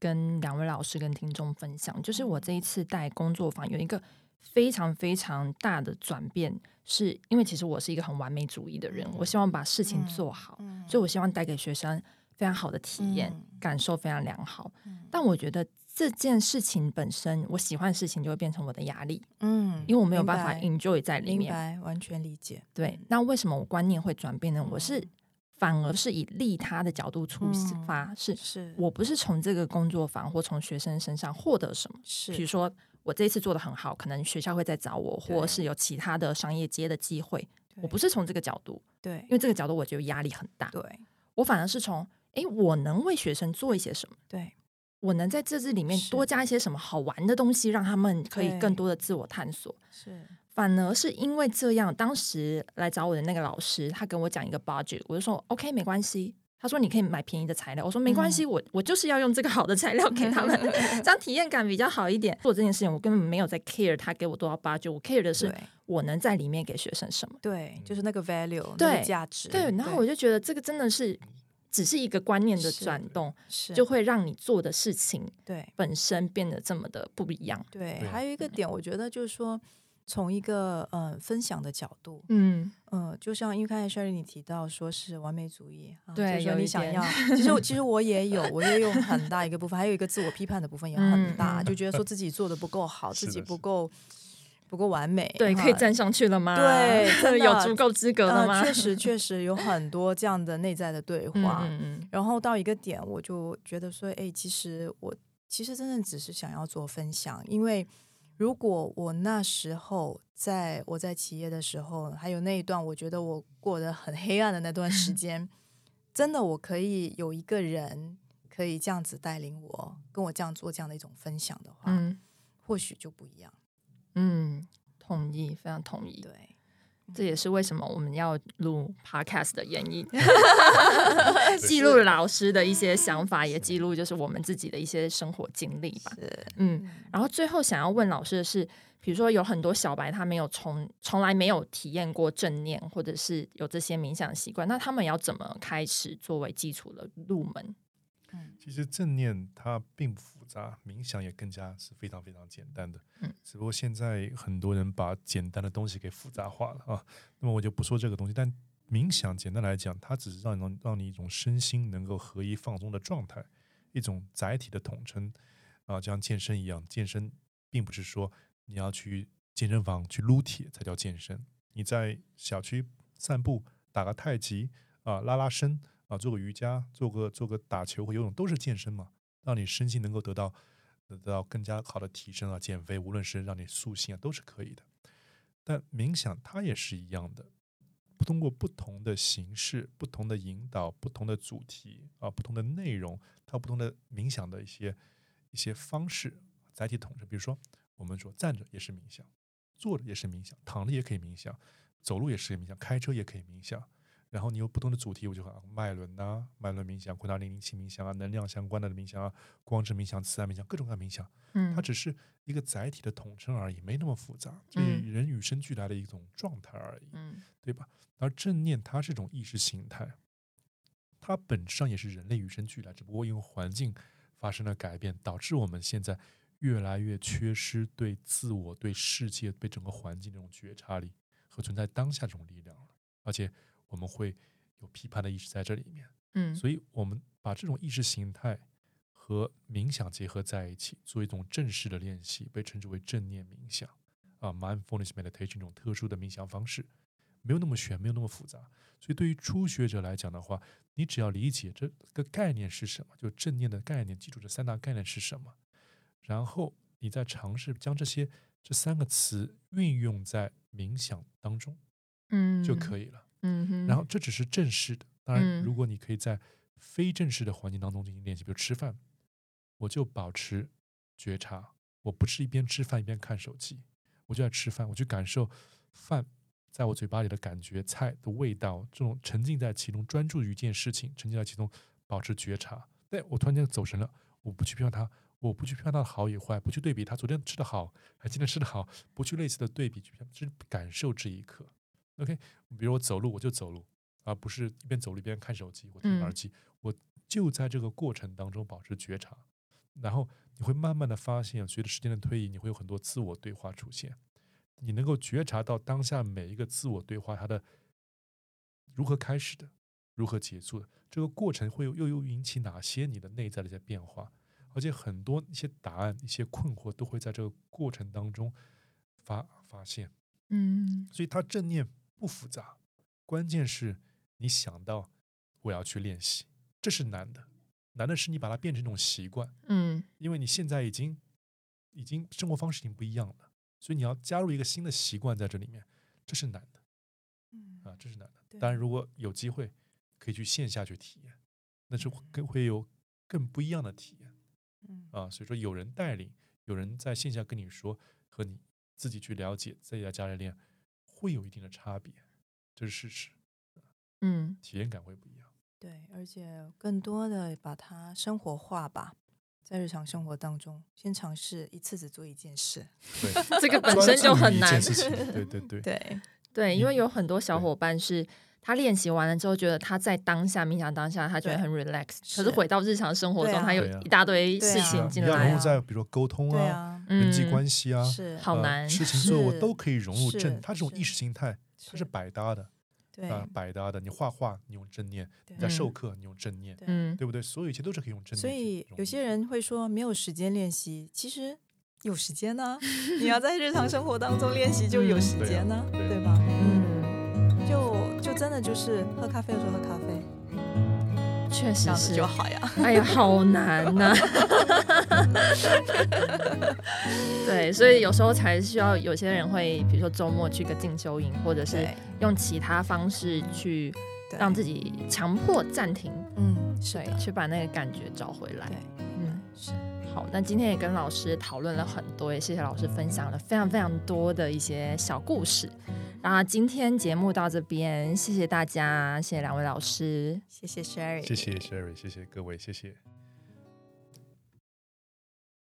跟两位老师跟听众分享，就是我这一次带工作坊有一个非常非常大的转变，是因为其实我是一个很完美主义的人，嗯我希望把事情做好，嗯所以我希望带给学生非常好的体验，嗯感受非常良好。嗯但我觉得这件事情本身，我喜欢的事情就会变成我的压力，嗯因为我没有办法 enjoy 在里明面。白，完全理解。对，那为什么我观念会转变呢？我是嗯反而是以利他的角度出嗯发，是是我不是从这个工作坊或从学生身上获得什么。是，比如说，我这一次做的很好，可能学校会再找我，或是有其他的商业街的机会。我不是是从这个角度，对因为这个角度我觉得压力很大。对我反而是从，诶，我能为学生做一些什么？对我能在这支里面多加一些什么好玩的东西，让他们可以更多的自我探索。是反而是因为这样，当时来找我的那个老师，他跟我讲一个 budget，我就说 OK 没关系。他说你可以买便宜的材料，我说没关系，我我就是要用这个好的材料给他们，这样体验感比较好一点。做这件事情，我根本没有在 care 他给我多少 budget，我 care 的是我能在里面给学生什么。对，就是那个 value，那对个价值。对，然后我就觉得这个真的是只是一个观念的转动，是就会让你做的事情对本身变得这么的不一样。对，还有一个点，我觉得就是说，从一个呃分享的角度，嗯，嗯，就像因为刚才 Sherry 你提到说是完美主义，啊、对就是你想要，其实我 其实我也有，我也有很大一个部分，还有一个自我批判的部分也很大，就觉得说自己做的不够好，自己不够不够完美，对，可以站上去了吗？对有足够资格了吗？呃 确实确实有很多这样的内在的对嗯话，嗯嗯然后到一个点，我就觉得说，哎，其实我其实真正只是想要做分享，因为如果我那时候在我在企业的时候，还有那一段我觉得我过得很黑暗的那段时 间，真的我可以有一个人可以这样子带领我，跟我这样做这样的一种分享的话，嗯或许就不一样。嗯，同意，非常同意。对，这也是为什么我们要录 podcast 的原因，对记录老师的一些想法，也记录就是我们自己的一些生活经历吧。是，嗯，然后最后想要问老师的是，比如说有很多小白他没有从从来没有体验过正念，或者是有这些冥想习惯，那他们要怎么开始作为基础的入门？嗯其实正念它并不复杂，冥想也更加是非常非常简单的。嗯，只不过现在很多人把简单的东西给复杂化了啊。那么我就不说这个东西，但冥想简单来讲，它只是让能让你一种身心能够合一放松的状态，一种载体的统称啊，就像健身一样，健身并不是说你要去健身房去撸铁才叫健身，你在小区散步、打个太极啊、拉拉伸啊、做个瑜伽、做个做个打球和游泳都是健身嘛，让你身心能够得到得到更加好的提升啊，减肥，无论是让你塑形啊，都是可以的。但冥想它也是一样的，通过不同的形式、不同的引导、不同的主题啊、不同的内容，它有不同的冥想的一些一些方式载体统称。比如说，我们说站着也是冥想，坐着也是冥想，躺着也可以冥想，走路也是冥想，开车也可以冥想。然后你有不同的主题，我就啊脉轮呐、脉轮冥想、昆达里灵气冥想啊、能量相关的冥想啊、光之冥想、慈爱冥想，各种各样的冥想，嗯它只是一个载体的统称而已，没那么复杂，这嗯人与生俱来的一种状态而已。嗯对吧？而正念它是一种意识形态，它本质上也是人类与生俱来，只不过因为环境发生了改变，导致我们现在越来越缺失对自我、对世界、对整个环境这种觉察力和存在当下这种力量了。而且我们会有批判的意识在这里面，嗯所以我们把这种意识形态和冥想结合在一起，做一种正式的练习，被称之为正念冥想啊 （mindfulness meditation） 这种特殊的冥想方式。没有那么玄，没有那么复杂。所以对于初学者来讲的话，你只要理解这个概念是什么，就正念的概念，记住这三大概念是什么，然后你再尝试将这些这三个词运用在冥想当中嗯就可以了。嗯哼，然后这只是正式的，当然，嗯如果你可以在非正式的环境当中进行练习，比如吃饭，我就保持觉察，我不是一边吃饭一边看手机，我就在吃饭，我去感受饭在我嘴巴里的感觉、菜的味道，这种沉浸在其中，专注于一件事情，沉浸在其中，保持觉察。对我突然间走神了，我不去批判它，我不去评判它的好与坏，不去对比它昨天吃的好还今天吃的好，不去类似的对比，去只感受这一刻。OK，比如我走路，我就走路，而不是一边走路一边看手机我听耳嗯机。我就在这个过程当中保持觉察，然后你会慢慢的发现，随着时间的推移，你会有很多自我对话出现。你能够觉察到当下每一个自我对话，它的如何开始的，如何结束的，这个过程会有又又引起哪些你的内在的一些变化，而且很多一些答案、一些困惑都会在这个过程当中发发现。嗯所以它正念不复杂，关键是你想到我要去练习，这是难的。难的是你把它变成一种习惯，嗯因为你现在已经已经生活方式已经不一样了，所以你要加入一个新的习惯在这里面，这是难的嗯啊，这是难的。当然，如果有机会可以去线下去体验，那是嗯更会有更不一样的体验嗯啊。所以说，有人带领，有人在线下跟你说，和你自己去了解，自己在家里练，会有一定的差别，这是事实，嗯体验感会不一样。对，而且更多的把它生活化吧，在日常生活当中，先尝试一次只做一件事。对，这个本身就很难。对对对，对，对，因为有很多小伙伴是他练习完了之后，觉得他在当下冥想当下，他觉得很 relax，可是是回到日常生活中，啊他有一大堆事情进来你要融入啊在比如说沟通啊、啊，人际嗯关系啊，是呃好难事情做我都可以融入正，是它这种意识形态它是百搭的对啊，百搭的。你画画你用正念，你在授嗯课你用正念，对嗯对不对？所有一切都是可以用正念所。以有些人会说没有时间练习，其实有时间呢、你要在日常生活当中练习就有时间呢、对吧？嗯，就就真的就是喝咖啡的时候喝咖啡，确实是就好呀。哎呀，好难呐、对，所以有时候才需要有些人会，比如说周末去个进修营，或者是用其他方式去让自己强迫暂停，嗯，是对，，去把那个感觉找回来。对，嗯，是好，那今天也跟老师讨论了很多，也谢谢老师分享了非常非常多的一些小故事。然后今天节目到这边，谢谢大家，谢谢两位老师。谢谢 Sherry，谢谢 Sherry，谢谢各位，谢谢。